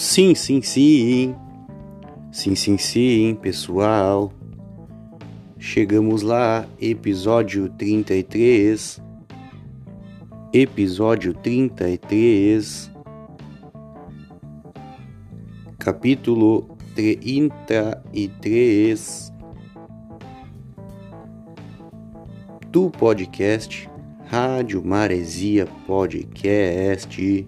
Sim, sim, sim. Sim, sim, sim, pessoal. Chegamos lá, episódio 33. Episódio 33. Capítulo 33 do podcast Rádio Maresia Podcast.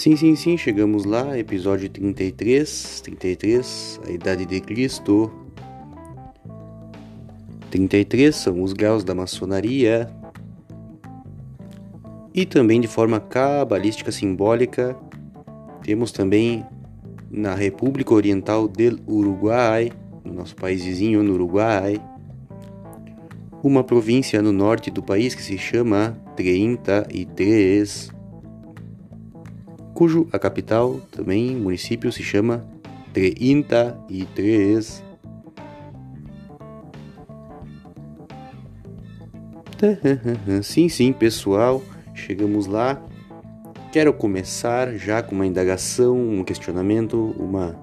Sim, sim, sim, chegamos lá, episódio 33, 33, a idade de Cristo. 33 são os graus da maçonaria. E também de forma cabalística simbólica, temos também na República Oriental do Uruguai, no nosso país vizinho, no Uruguai, uma província no norte do país que se chama 33 cujo a capital, também município, se chama 33. Sim, sim, pessoal, chegamos lá. Quero começar já com uma indagação, um questionamento, uma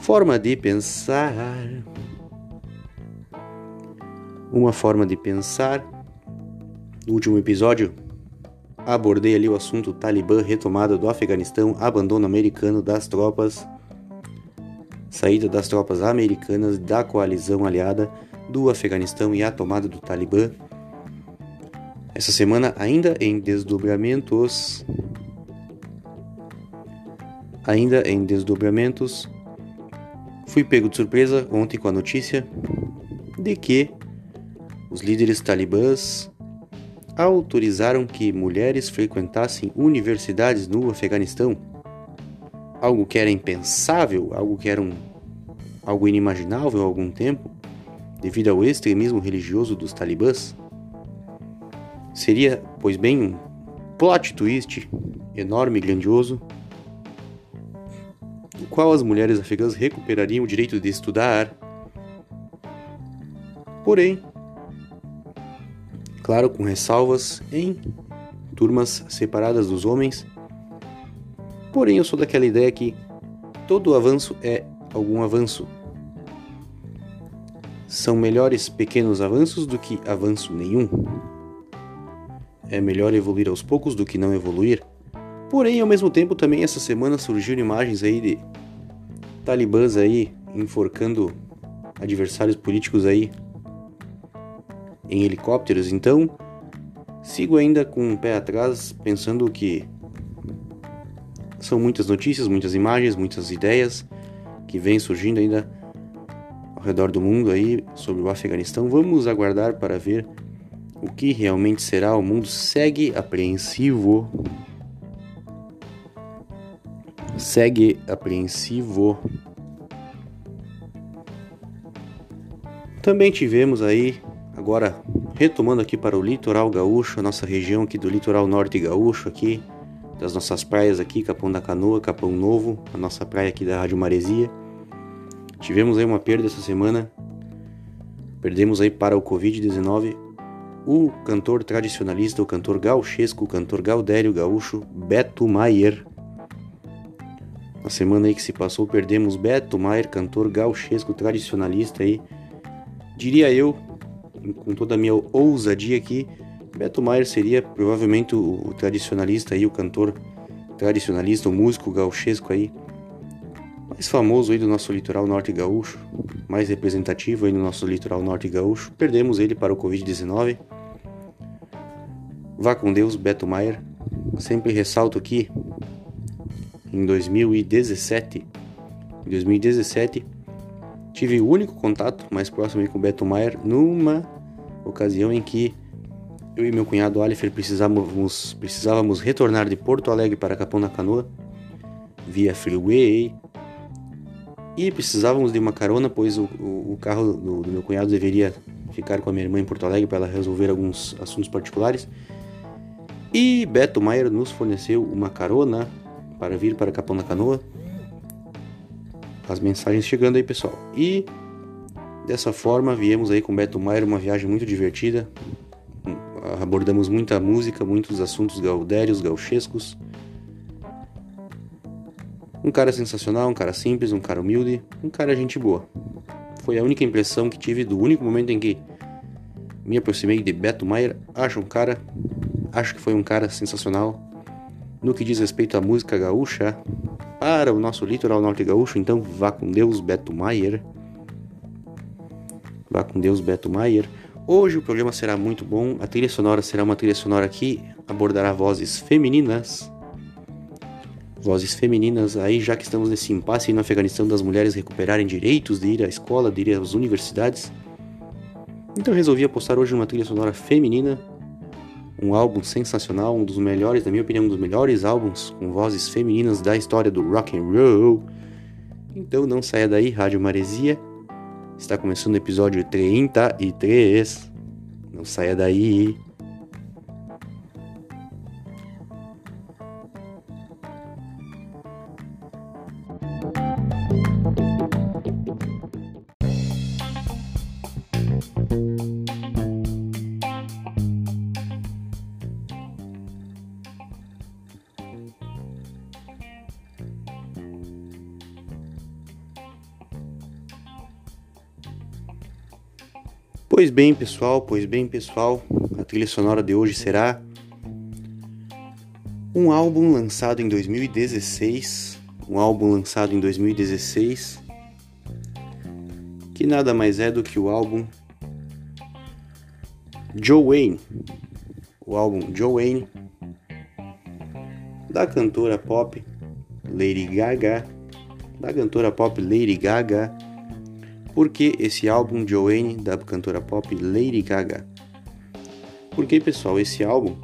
forma de pensar. Uma forma de pensar. No último episódio, abordei ali o assunto Talibã, retomada do Afeganistão, abandono americano das tropas, saída das tropas americanas da coalizão aliada do Afeganistão e a tomada do Talibã. Essa semana ainda em desdobramentos, ainda em desdobramentos, fui pego de surpresa ontem com a notícia de que os líderes talibãs autorizaram que mulheres frequentassem universidades no Afeganistão. Algo que era impensável, algo que era um, algo inimaginável há algum tempo, devido ao extremismo religioso dos talibãs. Seria, pois bem, um plot twist enorme e grandioso, no qual as mulheres afegãs recuperariam o direito de estudar. Porém, claro, com ressalvas, em turmas separadas dos homens. Porém, eu sou daquela ideia que todo avanço é algum avanço. São melhores pequenos avanços do que avanço nenhum. É melhor evoluir aos poucos do que não evoluir. Porém, ao mesmo tempo, também essa semana surgiram imagens aí de talibãs aí enforcando adversários políticos aí em helicópteros, então sigo ainda com um pé atrás, pensando que são muitas notícias, muitas imagens, muitas ideias que vêm surgindo ainda ao redor do mundo aí sobre o Afeganistão. Vamos aguardar para ver o que realmente será. O mundo segue apreensivo. Segue apreensivo. Também tivemos aí Agora, retomando aqui para o litoral gaúcho, a nossa região aqui do litoral norte gaúcho aqui, das nossas praias aqui, Capão da Canoa, Capão Novo, a nossa praia aqui da Rádio Maresia. Tivemos aí uma perda essa semana. Perdemos aí para o Covid-19 o cantor tradicionalista, o cantor gauchesco, o cantor gaudério gaúcho Beto Maier. Na semana aí que se passou, perdemos Beto Maier, cantor gauchesco tradicionalista aí. Diria eu, com toda a minha ousadia aqui, Beto Maier seria provavelmente o, tradicionalista aí, o cantor tradicionalista, o músico gauchesco aí, mais famoso aí do nosso litoral norte gaúcho, mais representativo aí no nosso litoral norte gaúcho. Perdemos ele para o Covid-19. Vá com Deus, Beto Maier. Sempre ressalto aqui, em 2017, em 2017, tive o único contato mais próximo com Beto Maier numa ocasião em que eu e meu cunhado Alifer precisávamos, precisávamos retornar de Porto Alegre para Capão da Canoa via freeway e precisávamos de uma carona, pois o, o, o carro do, do, meu cunhado deveria ficar com a minha irmã em Porto Alegre para ela resolver alguns assuntos particulares. E Beto Maier nos forneceu uma carona para vir para Capão da Canoa. As mensagens chegando aí, pessoal. E Dessa forma, viemos aí com Beto Maier uma viagem muito divertida, abordamos muita música, muitos assuntos gaudérios, gauchescos. Um cara sensacional, um cara simples, um cara humilde, um cara gente boa. Foi a única impressão que tive do único momento em que me aproximei de Beto Maier. Acho um cara, acho que foi um cara sensacional. No que diz respeito à música gaúcha, para o nosso litoral norte gaúcho, então vá com Deus, Beto Maier. Vá com Deus, Beto Maier. Hoje o programa será muito bom. A trilha sonora será uma trilha sonora que abordará vozes femininas vozes femininas, aí já que estamos nesse impasse no Afeganistão das mulheres recuperarem direitos de ir à escola, de ir às universidades. Então resolvi apostar hoje numa trilha sonora feminina, um álbum sensacional, um dos melhores, na minha opinião, um dos melhores álbuns com vozes femininas da história do rock and roll. Então não saia daí, Rádio Maresia. Está começando o episódio 33. Não saia daí. Pois bem, pessoal, pois bem, pessoal, a trilha sonora de hoje será um álbum lançado em 2016, um álbum lançado em 2016, que nada mais é do que o álbum Joe Wayne, o álbum Joe Wayne da cantora pop Lady Gaga, da cantora pop Lady Gaga por que esse álbum Joanne da cantora pop Lady Gaga? Porque, pessoal, esse álbum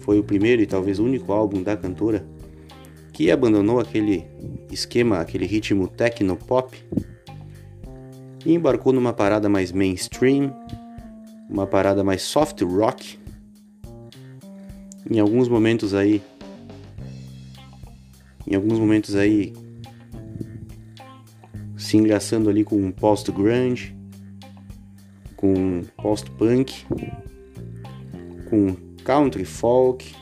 foi o primeiro e talvez o único álbum da cantora que abandonou aquele esquema, aquele ritmo techno pop e embarcou numa parada mais mainstream, uma parada mais soft rock. Em alguns momentos aí, em alguns momentos aí se engraçando ali com um post-grunge, com post-punk, com country folk,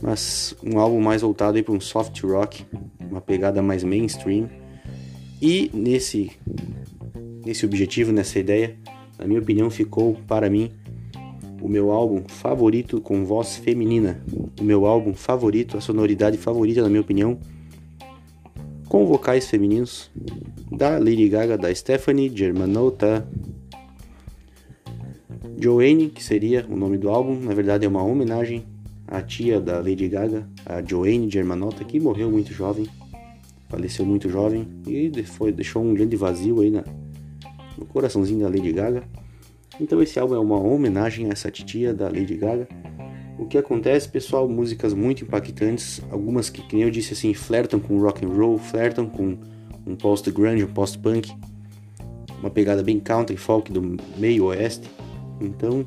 mas um álbum mais voltado para um soft rock, uma pegada mais mainstream. E nesse nesse objetivo, nessa ideia, na minha opinião, ficou para mim o meu álbum favorito com voz feminina, o meu álbum favorito, a sonoridade favorita, na minha opinião, com vocais femininos da Lady Gaga, da Stephanie Germanotta. Joanne, que seria o nome do álbum, na verdade é uma homenagem à tia da Lady Gaga, a Joanne Germanotta, que morreu muito jovem, faleceu muito jovem e foi, deixou um grande vazio aí na, no coraçãozinho da Lady Gaga. Então esse álbum é uma homenagem a essa tia da Lady Gaga o que acontece, pessoal, músicas muito impactantes, algumas que, como eu disse assim, flertam com rock and roll, flertam com um post grunge, um post punk, uma pegada bem country folk do meio oeste. Então,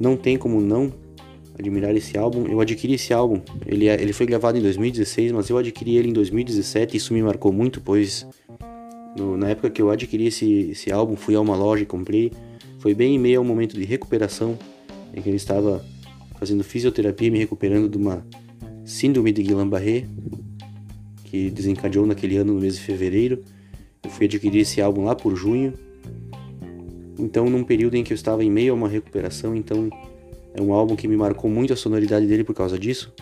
não tem como não admirar esse álbum. Eu adquiri esse álbum, ele, é, ele foi gravado em 2016, mas eu adquiri ele em 2017 e isso me marcou muito, pois no, na época que eu adquiri esse, esse álbum, fui a uma loja e comprei. Foi bem em meio ao momento de recuperação em que ele estava fazendo fisioterapia me recuperando de uma síndrome de Guillain-Barré que desencadeou naquele ano no mês de fevereiro. Eu fui adquirir esse álbum lá por junho. Então, num período em que eu estava em meio a uma recuperação, então é um álbum que me marcou muito a sonoridade dele por causa disso.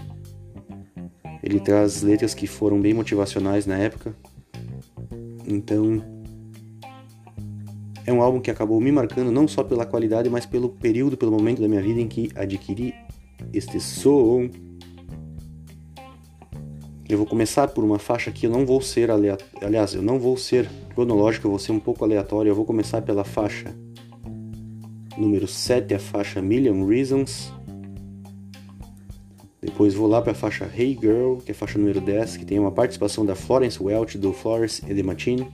Ele traz letras que foram bem motivacionais na época. Então, é um álbum que acabou me marcando não só pela qualidade, mas pelo período, pelo momento da minha vida em que adquiri este som. Eu vou começar por uma faixa que eu não vou ser aleatório, aliás, eu não vou ser cronológico, eu vou ser um pouco aleatório. Eu vou começar pela faixa número 7, a faixa Million Reasons. Depois vou lá para a faixa Hey Girl, que é a faixa número 10, que tem uma participação da Florence Welch do Flores e de Machine.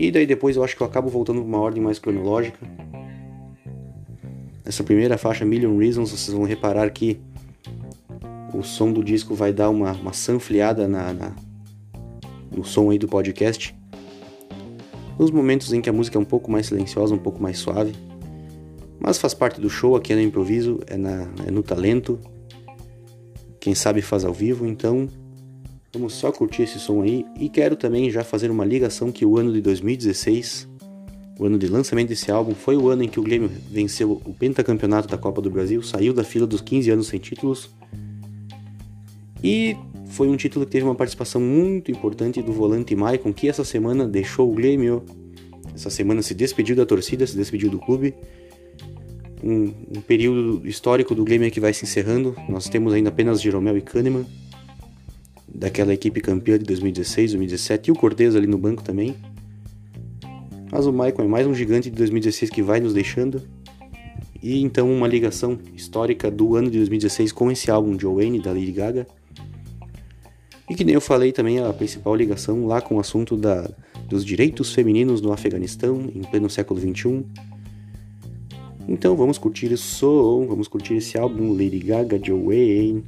E daí depois eu acho que eu acabo voltando para uma ordem mais cronológica. Nessa primeira faixa, Million Reasons, vocês vão reparar que o som do disco vai dar uma, uma sanfleada na, na, no som aí do podcast. nos momentos em que a música é um pouco mais silenciosa, um pouco mais suave. Mas faz parte do show, aqui é no improviso, é, na, é no talento. Quem sabe faz ao vivo, então vamos só curtir esse som aí. E quero também já fazer uma ligação que o ano de 2016, o ano de lançamento desse álbum, foi o ano em que o Grêmio venceu o pentacampeonato da Copa do Brasil, saiu da fila dos 15 anos sem títulos. E foi um título que teve uma participação muito importante do volante Maicon, que essa semana deixou o Grêmio. Essa semana se despediu da torcida, se despediu do clube. Um, um período histórico do Grêmio que vai se encerrando. Nós temos ainda apenas Jeromel e Kahneman, daquela equipe campeã de 2016, 2017, e o Cortez ali no banco também. Mas o Maicon é mais um gigante de 2016 que vai nos deixando. E então uma ligação histórica do ano de 2016 com esse álbum Joe Wayne da Lady Gaga e que nem eu falei também a principal ligação lá com o assunto da, dos direitos femininos no Afeganistão em pleno século XXI. Então vamos curtir esse som, vamos curtir esse álbum Lady Gaga Joe Wayne.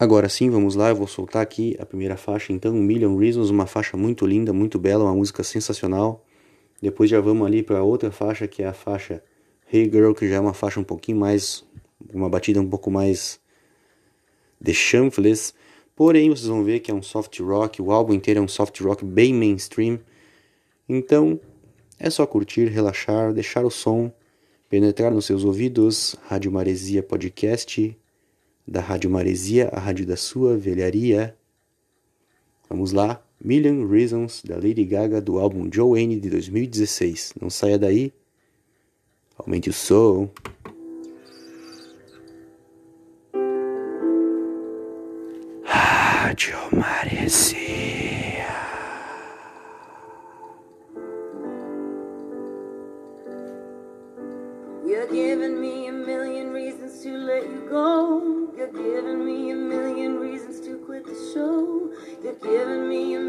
Agora sim, vamos lá, eu vou soltar aqui a primeira faixa, então, Million Reasons, uma faixa muito linda, muito bela, uma música sensacional. Depois já vamos ali para outra faixa, que é a faixa Hey Girl, que já é uma faixa um pouquinho mais, uma batida um pouco mais de chanfles. Porém, vocês vão ver que é um soft rock, o álbum inteiro é um soft rock bem mainstream. Então, é só curtir, relaxar, deixar o som penetrar nos seus ouvidos. Rádio Maresia Podcast da Rádio Maresia, a rádio da sua velharia. Vamos lá, Million Reasons da Lady Gaga do álbum Joanne de 2016. Não saia daí, aumente o som. Rádio Maresia. Let you go. You're giving me a million reasons to quit the show. You're giving me a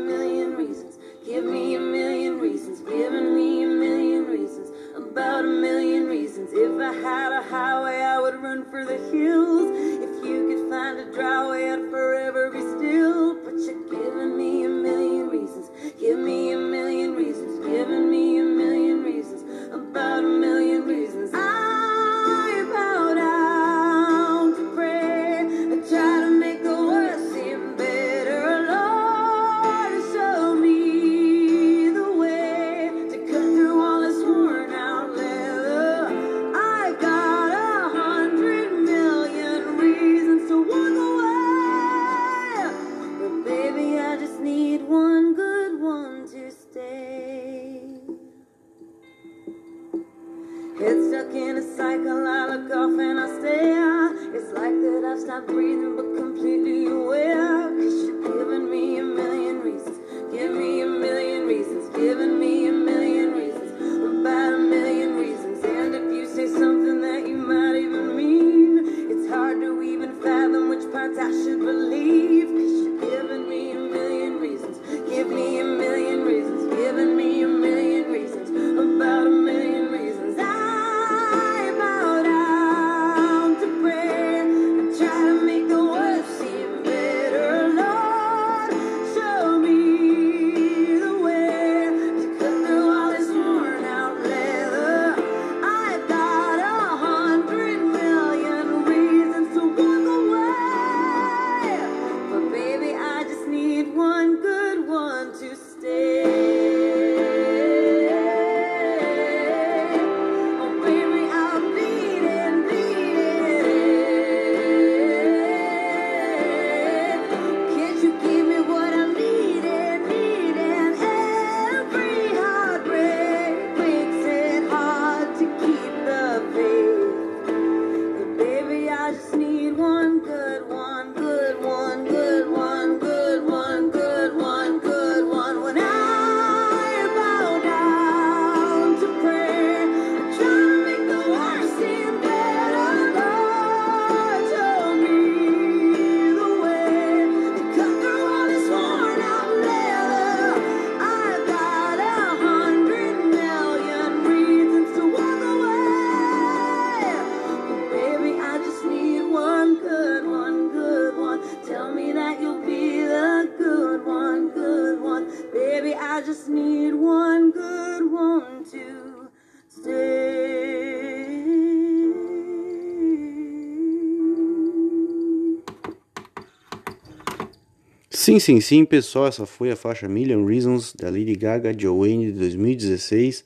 Sim, sim, sim, pessoal, essa foi a faixa Million Reasons da Lady Gaga Joanne de 2016.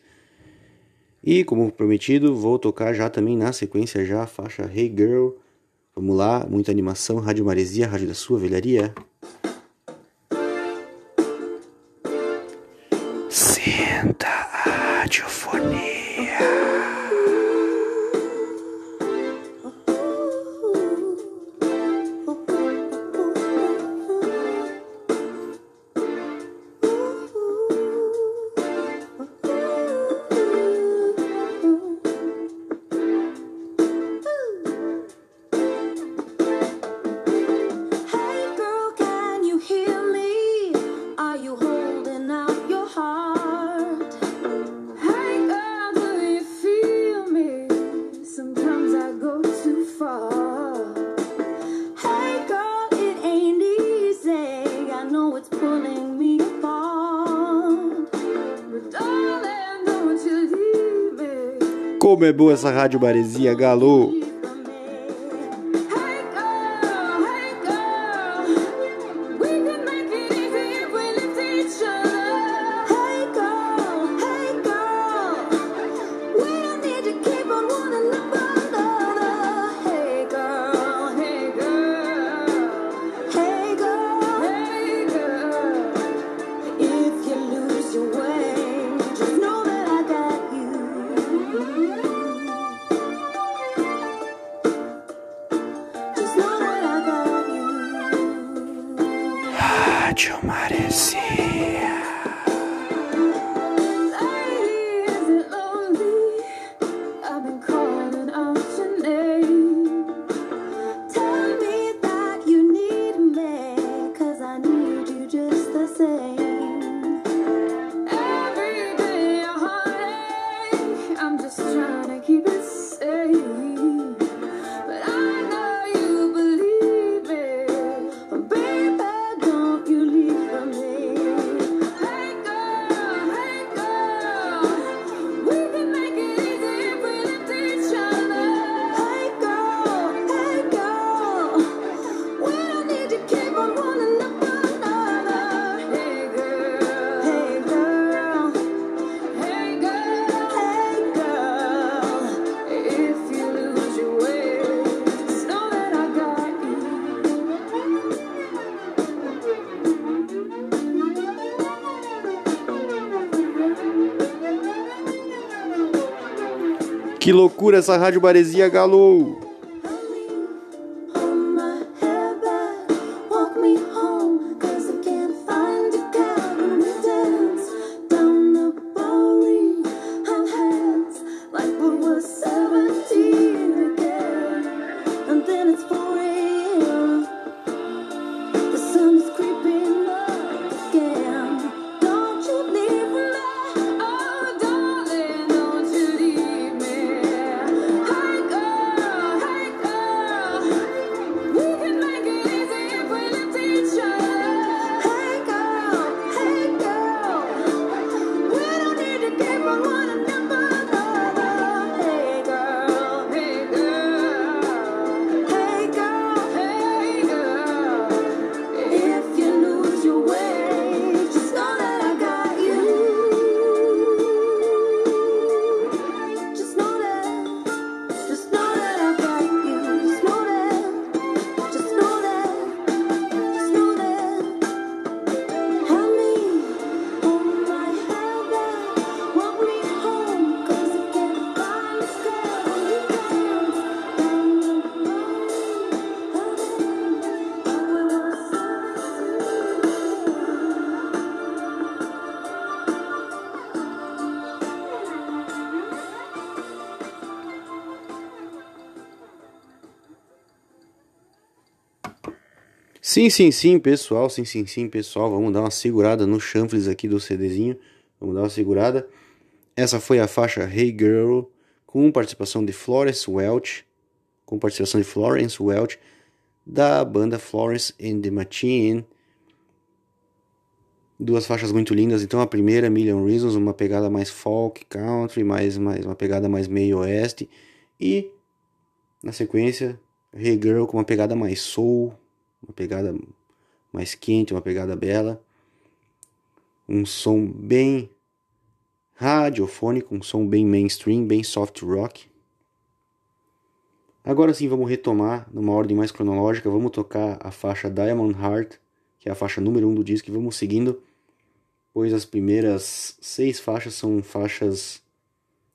E como prometido, vou tocar já também na sequência já a faixa Hey Girl. Vamos lá, muita animação, Rádio Maresia, Rádio da Sua Velharia. Senta a radiofonia. É boa essa rádio Maresia, Galo! Que loucura essa rádio Baresia Galo! Sim, sim, sim, pessoal, sim, sim, sim, pessoal, vamos dar uma segurada no chanfles aqui do CDzinho, vamos dar uma segurada. Essa foi a faixa Hey Girl, com participação de Florence Welch, com participação de Florence Welch, da banda Florence and the Machine. Duas faixas muito lindas, então a primeira, Million Reasons, uma pegada mais folk, country, mais, mais uma pegada mais meio oeste, e na sequência, Hey Girl com uma pegada mais soul, uma pegada mais quente, uma pegada bela. Um som bem radiofônico, um som bem mainstream, bem soft rock. Agora sim vamos retomar numa ordem mais cronológica, vamos tocar a faixa Diamond Heart, que é a faixa número 1 um do disco, e vamos seguindo, pois as primeiras seis faixas são faixas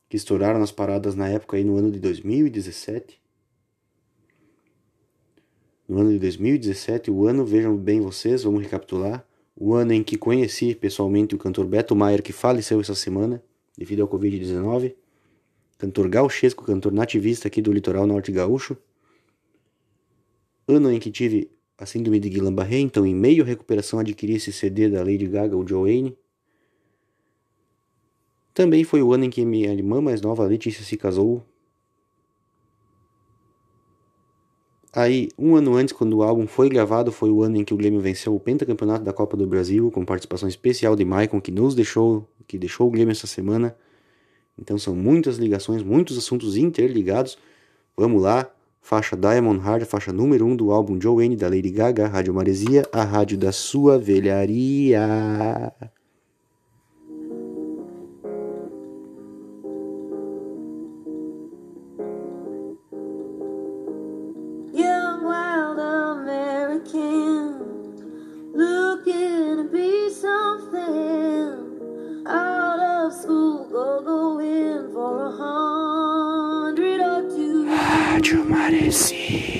que estouraram nas paradas na época aí no ano de 2017. No ano de 2017, o ano, vejam bem vocês, vamos recapitular, o ano em que conheci pessoalmente o cantor Beto Maier, que faleceu essa semana devido ao Covid-19 cantor gauchesco, cantor nativista aqui do litoral norte gaúcho. Ano em que tive a síndrome de Guillain-Barré, então em meio à recuperação adquiri esse CD da Lady Gaga, o Joanne. Também foi o ano em que minha irmã mais nova, Letícia, se casou. Aí, um ano antes, quando o álbum foi gravado, foi o ano em que o Grêmio venceu o pentacampeonato da Copa do Brasil, com participação especial de Maicon, que nos deixou, que deixou o Grêmio essa semana. Então são muitas ligações, muitos assuntos interligados. Vamos lá, faixa Diamond Heart, faixa número 1 um do álbum Joanne da Lady Gaga, Rádio Maresia, a rádio da sua velharia. Rádio Maresia.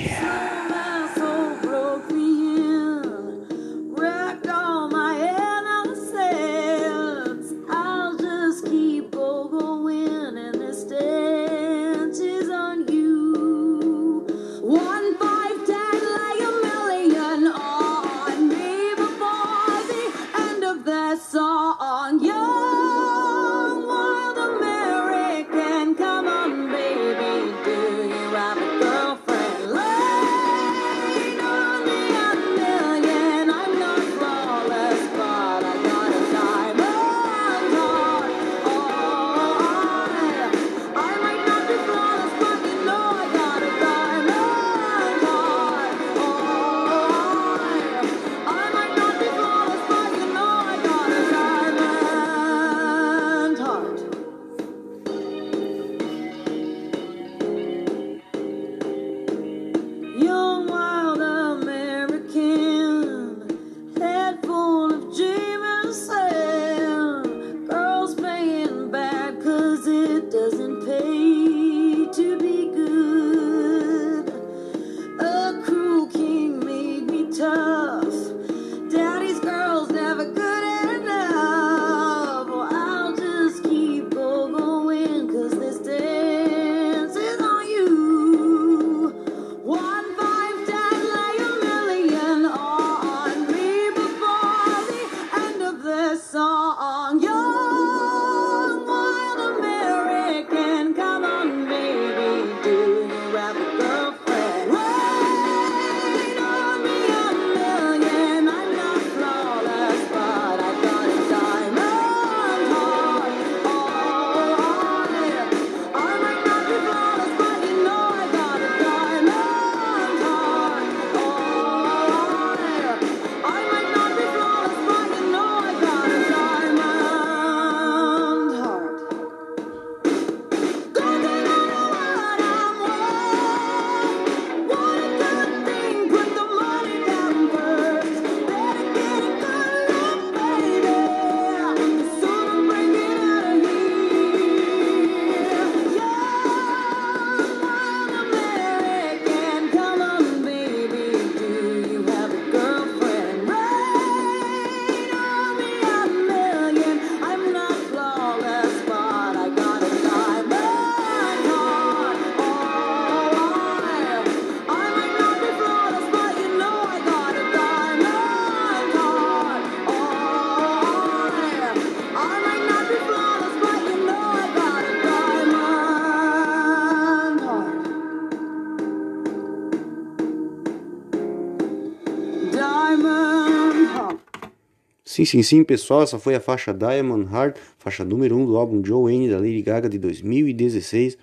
Sim, sim, sim, pessoal, essa foi a faixa Diamond Heart, faixa número 1 um do álbum Joanne da Lady Gaga de 2016.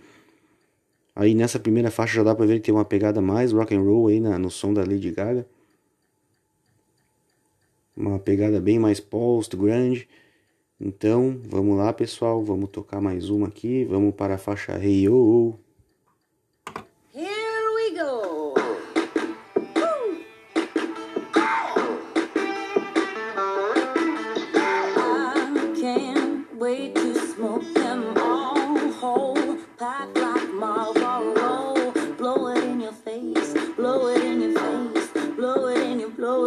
Aí nessa primeira faixa já dá pra ver que tem uma pegada mais rock and roll aí na, no som da Lady Gaga. uma pegada bem mais post-grunge. Então, vamos lá, pessoal, vamos tocar mais uma aqui, vamos para a faixa Hey Oh. I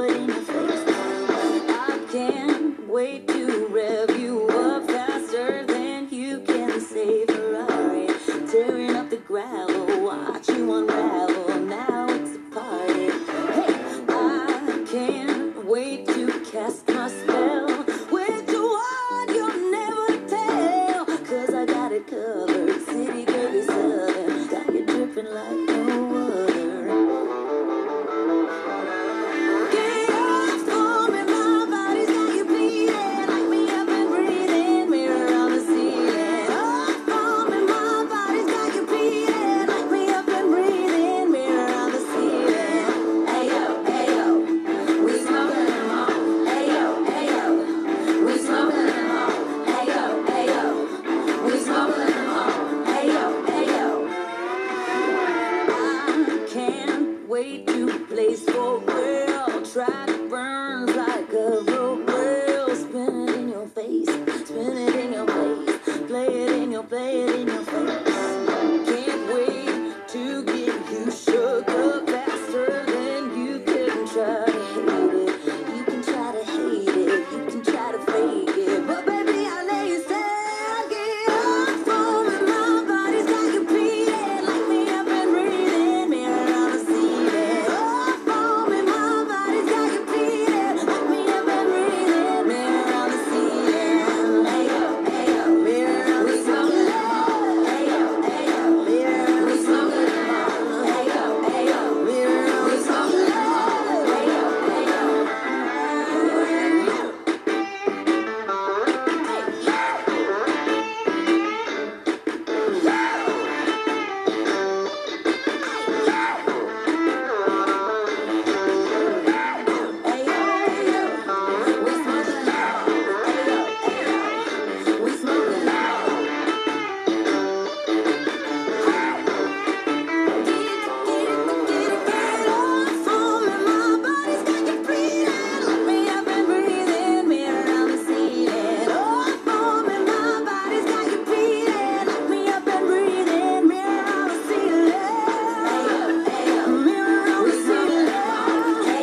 can't wait to.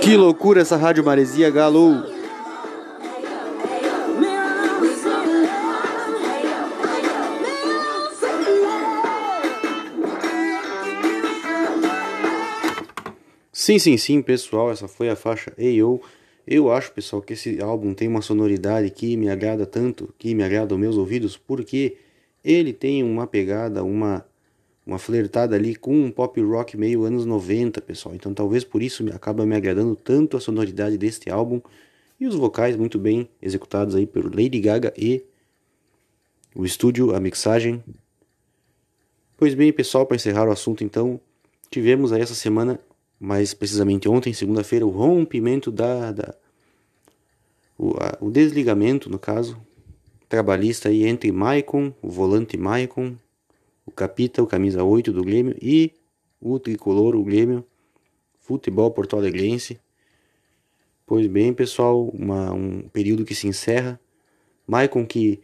Que loucura essa rádio Maresia Galo! Sim, sim, sim, pessoal, essa foi a faixa AO. Eu acho, pessoal, que esse álbum tem uma sonoridade que me agrada tanto, que me agrada aos meus ouvidos, porque ele tem uma pegada, uma uma flertada ali com um pop rock meio anos 90, pessoal. Então talvez por isso acaba me agradando tanto a sonoridade deste álbum e os vocais muito bem executados aí por Lady Gaga e o estúdio, a mixagem. Pois bem, pessoal, para encerrar o assunto então, tivemos aí essa semana, mais precisamente ontem, segunda-feira, o rompimento da, da o, a, o desligamento, no caso, trabalhista aí entre Maicon, o volante Maicon, o Capita, o camisa 8 do Grêmio e o tricolor, o Grêmio Futebol Porto Alegrense. Pois bem, pessoal, uma, um período que se encerra. Maicon que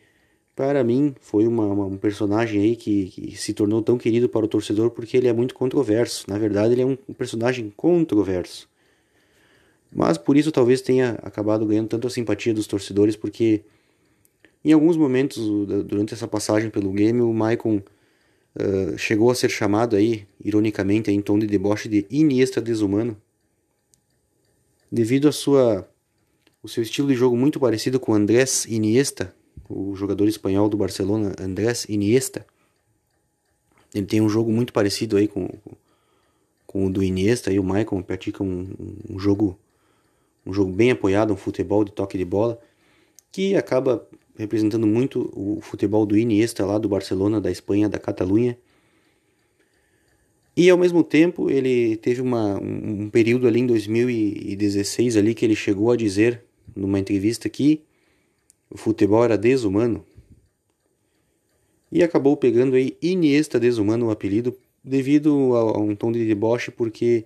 para mim foi uma, uma, um personagem aí que, que, se tornou tão querido para o torcedor porque ele é muito controverso. Na verdade, ele é um, um personagem controverso. Mas por isso talvez tenha acabado ganhando tanto a simpatia dos torcedores, porque em alguns momentos durante essa passagem pelo Grêmio, o Maicon Uh, chegou a ser chamado aí, ironicamente, em tom de deboche de Iniesta desumano, devido a sua o seu estilo de jogo muito parecido com Andrés Iniesta, o jogador espanhol do Barcelona, Andrés Iniesta. Ele tem um jogo muito parecido aí com, com o do Iniesta e o Michael pratica um, um jogo um jogo bem apoiado, um futebol de toque de bola, que acaba representando muito o futebol do Iniesta lá do Barcelona, da Espanha, da Catalunha. E ao mesmo tempo ele teve uma, um, período ali em 2016 ali que ele chegou a dizer numa entrevista que o futebol era desumano. E acabou pegando aí Iniesta desumano o apelido devido a, a um tom de deboche, porque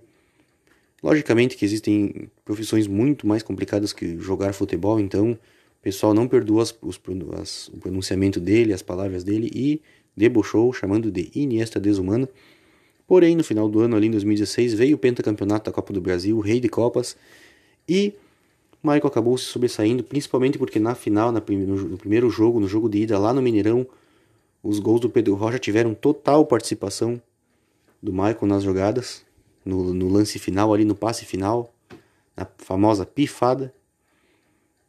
logicamente que existem profissões muito mais complicadas que jogar futebol, então pessoal não perdoa as, os, as, o pronunciamento dele, as palavras dele e debochou chamando de Iniesta desumano. Porém, no final do ano, ali em 2016, veio o pentacampeonato da Copa do Brasil, o rei de Copas, e Michael acabou se sobressaindo, principalmente porque na final, na, no primeiro jogo, no jogo de ida lá no Mineirão, os gols do Pedro Rocha tiveram total participação do Michael nas jogadas, no, no lance final, ali no passe final, na famosa pifada.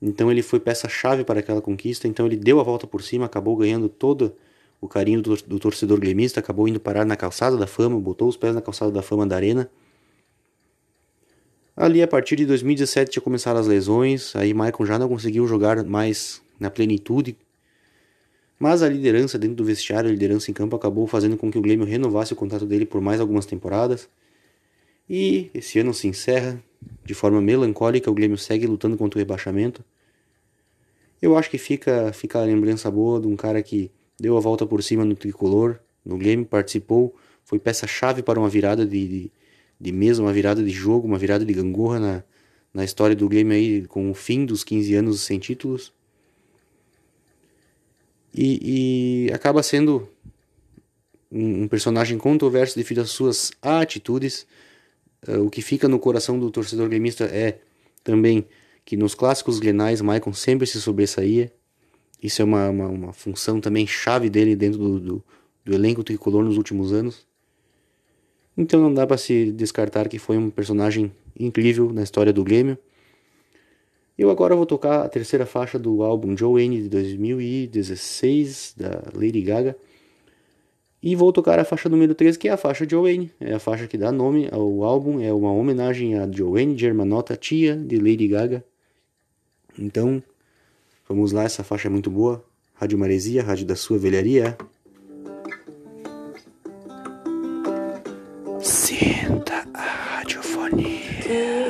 Então ele foi peça-chave para aquela conquista, então ele deu a volta por cima, acabou ganhando todo o carinho do, do torcedor gremista, acabou indo parar na calçada da fama, botou os pés na calçada da fama da arena. Ali, a partir de 2017, tinha começado as lesões, aí Maicon já não conseguiu jogar mais na plenitude. Mas a liderança dentro do vestiário, a liderança em campo, acabou fazendo com que o Grêmio renovasse o contrato dele por mais algumas temporadas. E esse ano se encerra de forma melancólica, o Grêmio segue lutando contra o rebaixamento. Eu acho que fica, fica a lembrança boa de um cara que deu a volta por cima no tricolor, no Grêmio, participou, foi peça-chave para uma virada de, de, de mesa, uma virada de jogo, uma virada de gangorra na, na história do Grêmio aí, com o fim dos 15 anos sem títulos. E, e acaba sendo um, um, personagem controverso devido às suas atitudes. Uh, o que fica no coração do torcedor gremista é também que nos clássicos grenais Maicon sempre se sobressaía isso é uma, uma, uma função também chave dele dentro do, do, do elenco tricolor nos últimos anos. Então não dá para se descartar que foi um personagem incrível na história do Grêmio. Eu agora vou tocar a terceira faixa do álbum Joanne de 2016 da Lady Gaga. E vou tocar a faixa número 3, que é a faixa Joanne. É a faixa que dá nome ao álbum, é uma homenagem a Joanne Germanota, tia de Lady Gaga. Então, Vamos lá, essa faixa é muito boa. Rádio Maresia, rádio da sua velharia. Sinta a radiofonia.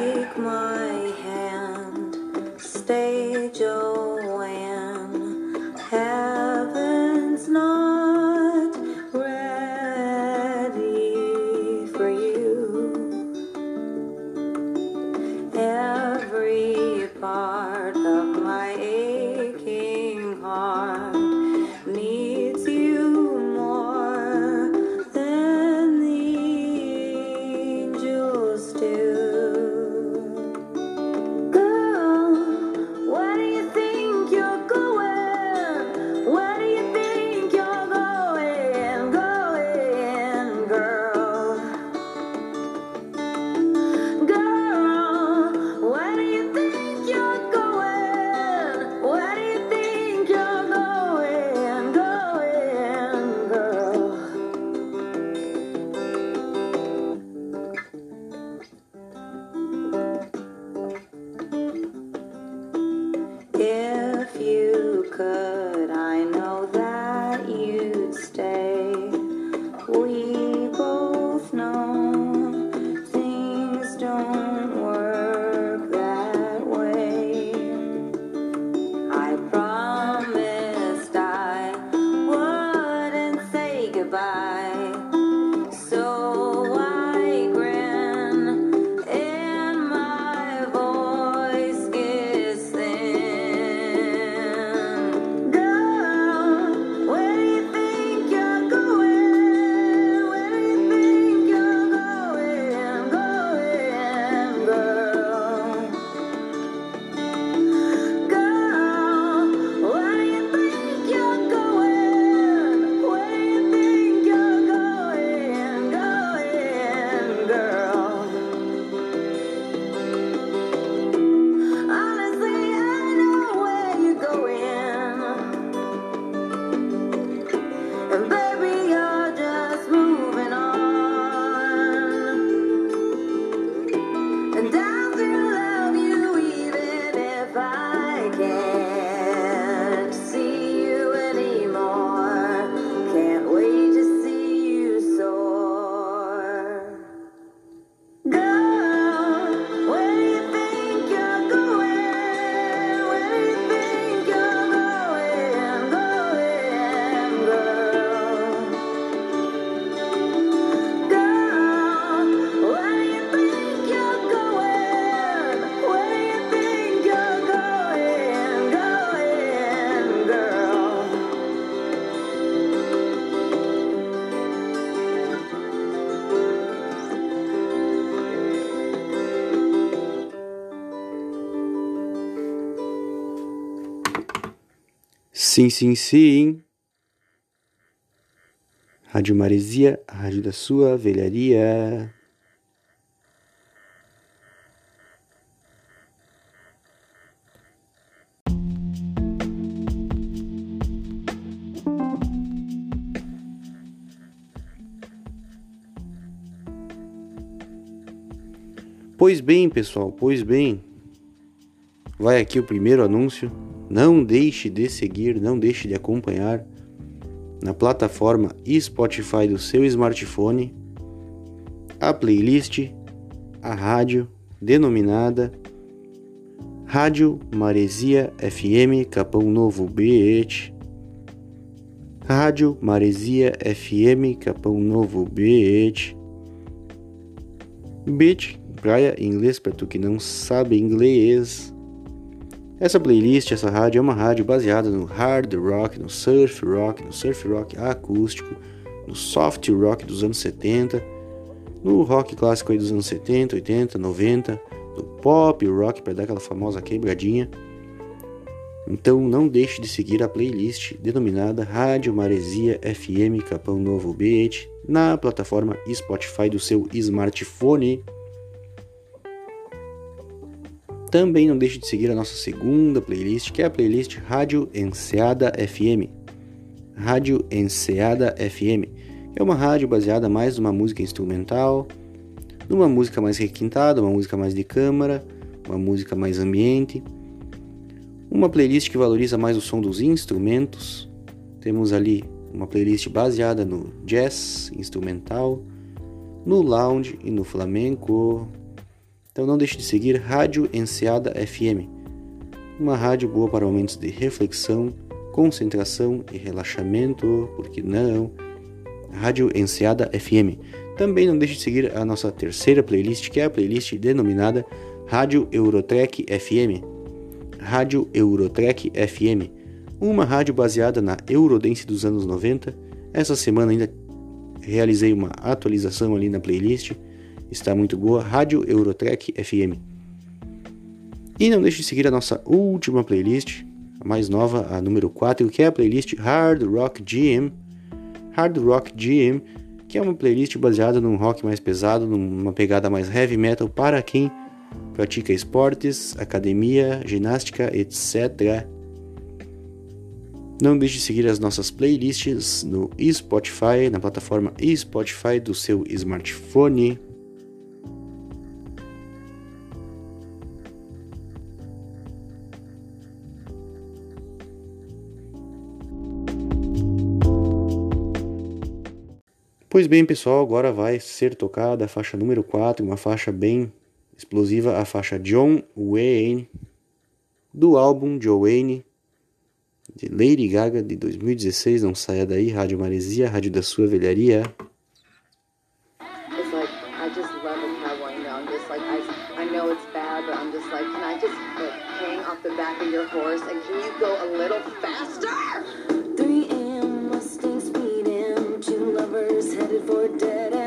Sim, sim, sim. Rádio Maresia, a rádio da sua velharia. Pois bem, pessoal, pois bem. Vai aqui o primeiro anúncio. Não deixe de seguir, não deixe de acompanhar na plataforma Spotify do seu smartphone a playlist, a rádio denominada Rádio Maresia FM Capão Novo Beach. Rádio Maresia FM Capão Novo Beach. Beach, praia em inglês para tu que não sabe inglês. Essa playlist, essa rádio é uma rádio baseada no hard rock, no surf rock, no surf rock acústico, no soft rock dos anos 70, no rock clássico dos anos 70, 80, 90, no pop rock para dar aquela famosa quebradinha. Então não deixe de seguir a playlist denominada Rádio Maresia FM Capão Novo Beach na plataforma Spotify do seu smartphone. Também não deixe de seguir a nossa segunda playlist, que é a playlist Rádio Enseada FM. Rádio Enseada FM é uma rádio baseada mais numa música instrumental, numa música mais requintada, uma música mais de câmara, uma música mais ambiente. Uma playlist que valoriza mais o som dos instrumentos. Temos ali uma playlist baseada no jazz instrumental, no lounge e no flamenco. Então não deixe de seguir Rádio Enseada FM, uma rádio boa para momentos de reflexão, concentração e relaxamento, por que não? Rádio Enseada FM. Também não deixe de seguir a nossa terceira playlist, que é a playlist denominada Rádio Eurotrek FM. Rádio Eurotrek FM, uma rádio baseada na Eurodance dos anos 90. Essa semana ainda realizei uma atualização ali na playlist está muito boa, Rádio Eurotrek FM. E não deixe de seguir a nossa última playlist, a mais nova, a número 4, que é a playlist Hard Rock GM. Hard Rock GM, que é uma playlist baseada num rock mais pesado, numa pegada mais heavy metal para quem pratica esportes, academia, ginástica, etc. Não deixe de seguir as nossas playlists no Spotify, na plataforma Spotify do seu smartphone. Pois bem, pessoal, agora vai ser tocada a faixa número 4, uma faixa bem explosiva, a faixa John Wayne, do álbum Joanne, de Lady Gaga, de 2016. Não saia daí, Rádio Maresia, Rádio da Sua Velharia. back of your horse and can you go a little faster? For dead.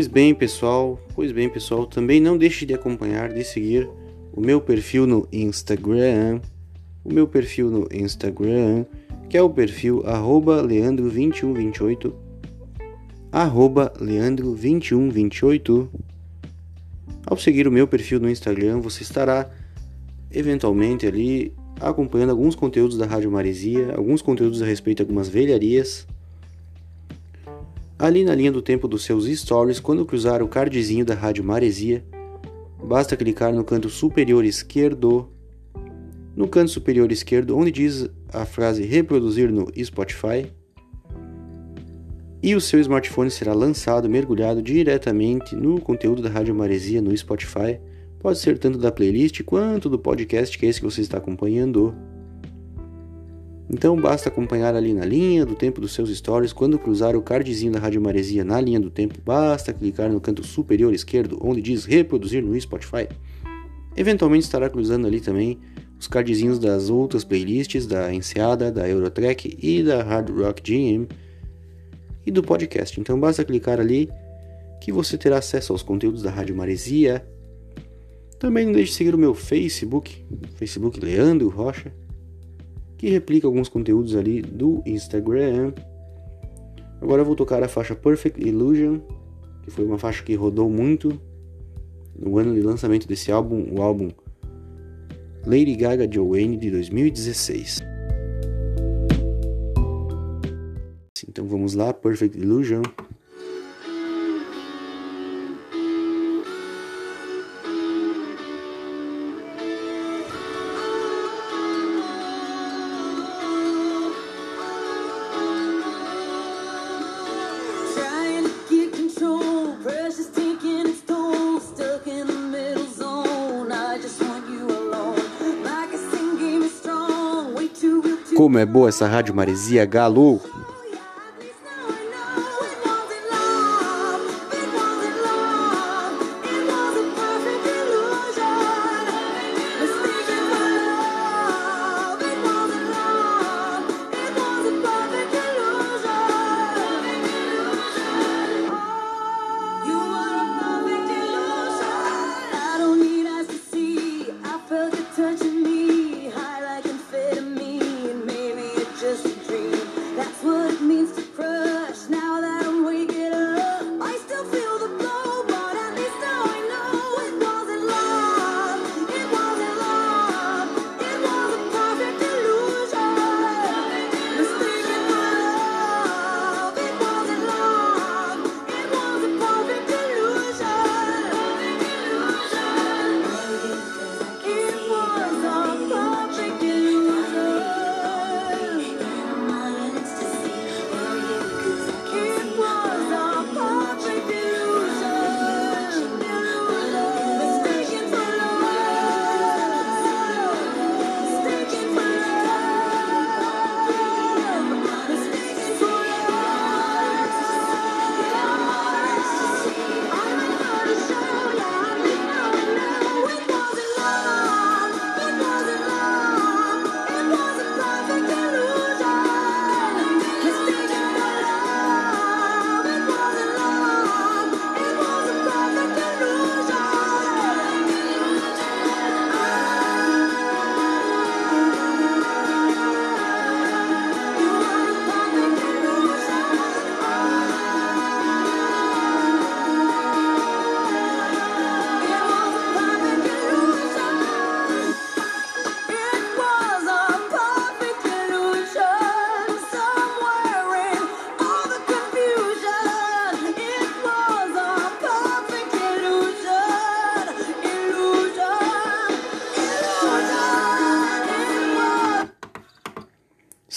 Pois bem, pessoal, pois bem, pessoal, também não deixe de acompanhar, de seguir o meu perfil no Instagram, o meu perfil no Instagram, que é o perfil leandro2128, leandro2128. Ao seguir o meu perfil no Instagram, você estará eventualmente ali acompanhando alguns conteúdos da Rádio Maresia, alguns conteúdos a respeito de algumas velharias. Ali na linha do tempo dos seus stories, quando cruzar o cardzinho da Rádio Maresia, basta clicar no canto superior esquerdo no canto superior esquerdo, onde diz a frase reproduzir no Spotify, e o seu smartphone será lançado, mergulhado diretamente no conteúdo da Rádio Maresia no Spotify. Pode ser tanto da playlist quanto do podcast, que é esse que você está acompanhando. Então basta acompanhar ali na linha do tempo dos seus stories. Quando cruzar o cardzinho da Rádio Maresia na linha do tempo, basta clicar no canto superior esquerdo, onde diz reproduzir no Spotify. Eventualmente estará cruzando ali também os cardzinhos das outras playlists da Enseada, da Eurotrack e da Hard Rock GM e do podcast. Então basta clicar ali que você terá acesso aos conteúdos da Rádio Maresia. Também não deixe de seguir o meu Facebook, Facebook Leandro Rocha, que replica alguns conteúdos ali do Instagram. Agora eu vou tocar a faixa Perfect Illusion, que foi uma faixa que rodou muito no ano de lançamento desse álbum, o álbum Lady Gaga Joanne de 2016. Então vamos lá, Perfect Illusion. Como é boa essa rádio maresia, galo!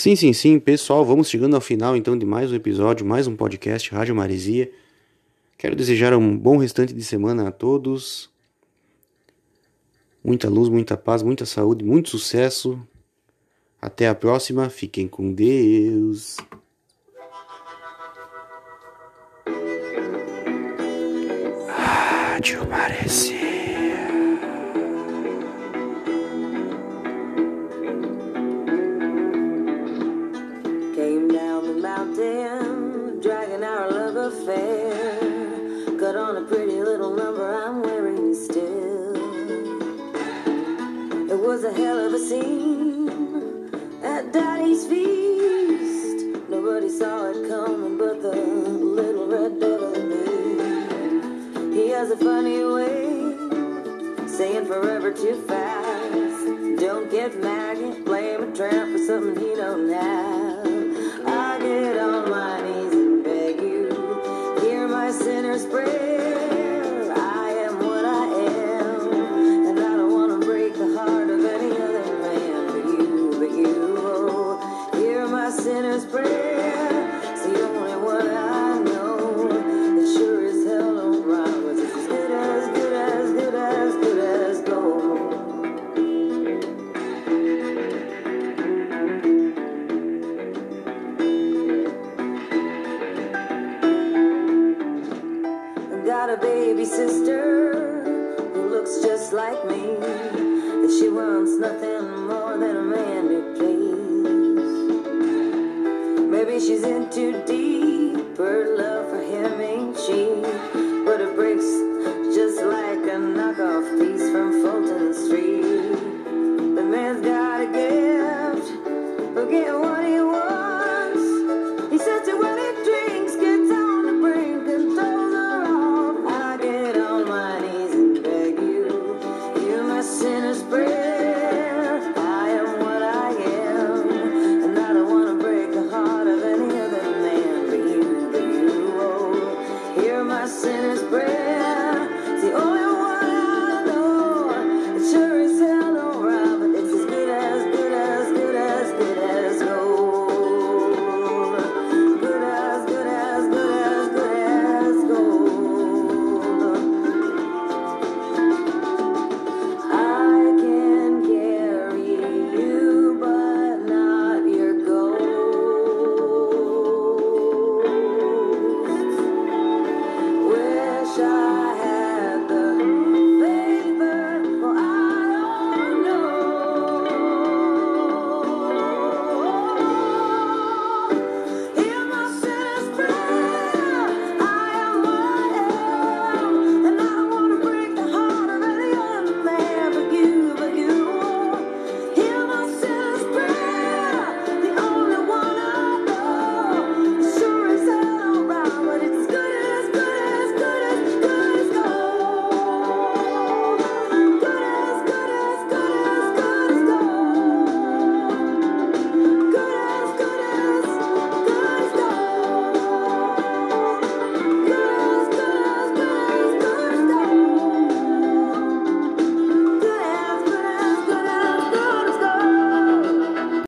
Sim, sim, sim, pessoal, vamos chegando ao final então de mais um episódio, mais um podcast Rádio Maresia. Quero desejar um bom restante de semana a todos. Muita luz, muita paz, muita saúde, muito sucesso. Até a próxima, fiquem com Deus. Rádio Maresia. love affair. Got on a pretty little number I'm wearing still. It was a hell of a scene at Daddy's feast. Nobody saw it coming but the little red devil me. He has a funny way, saying forever too fast. Don't get mad, can't blame a tramp for something he don't have. Prayer.